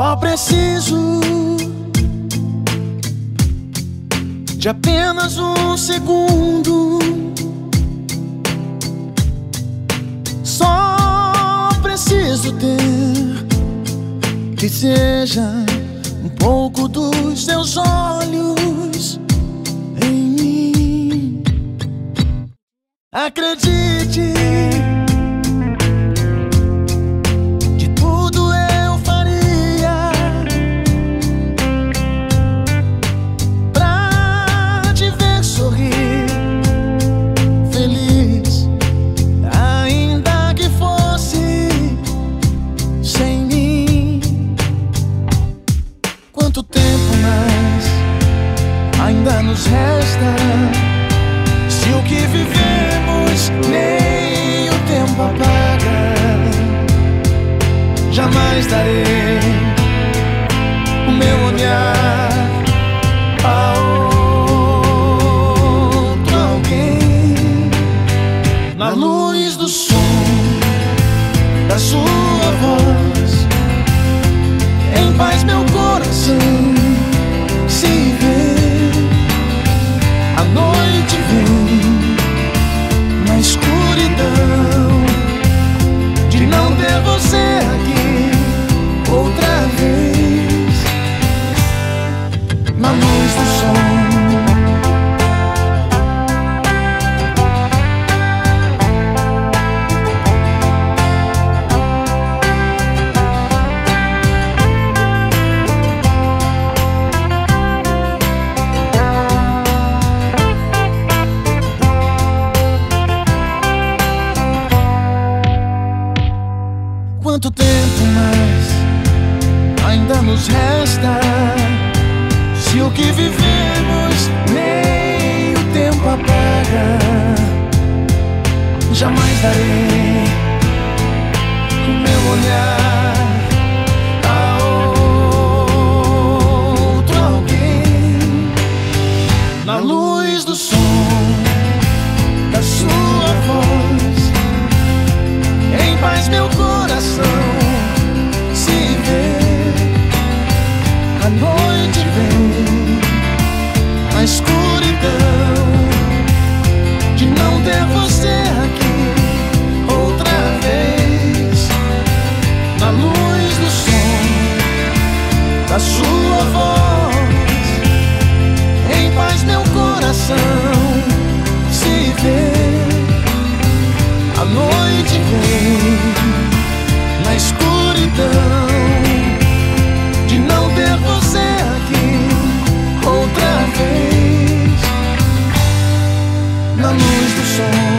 Só preciso de apenas um segundo. Só preciso ter que seja um pouco dos seus olhos em mim. Acredite. Nos resta Se o que vivemos Nem o tempo apaga Jamais darei o meu olhar a outro alguém na luz do som da sua voz. Em paz, meu coração mais ainda nos resta? Se o que vivemos nem o tempo apaga, jamais darei o meu olhar a outro alguém na luz do som escuridão De não ter você aqui Outra vez. Na luz do som Da sua voz Em paz meu coração se vê na luz do sol.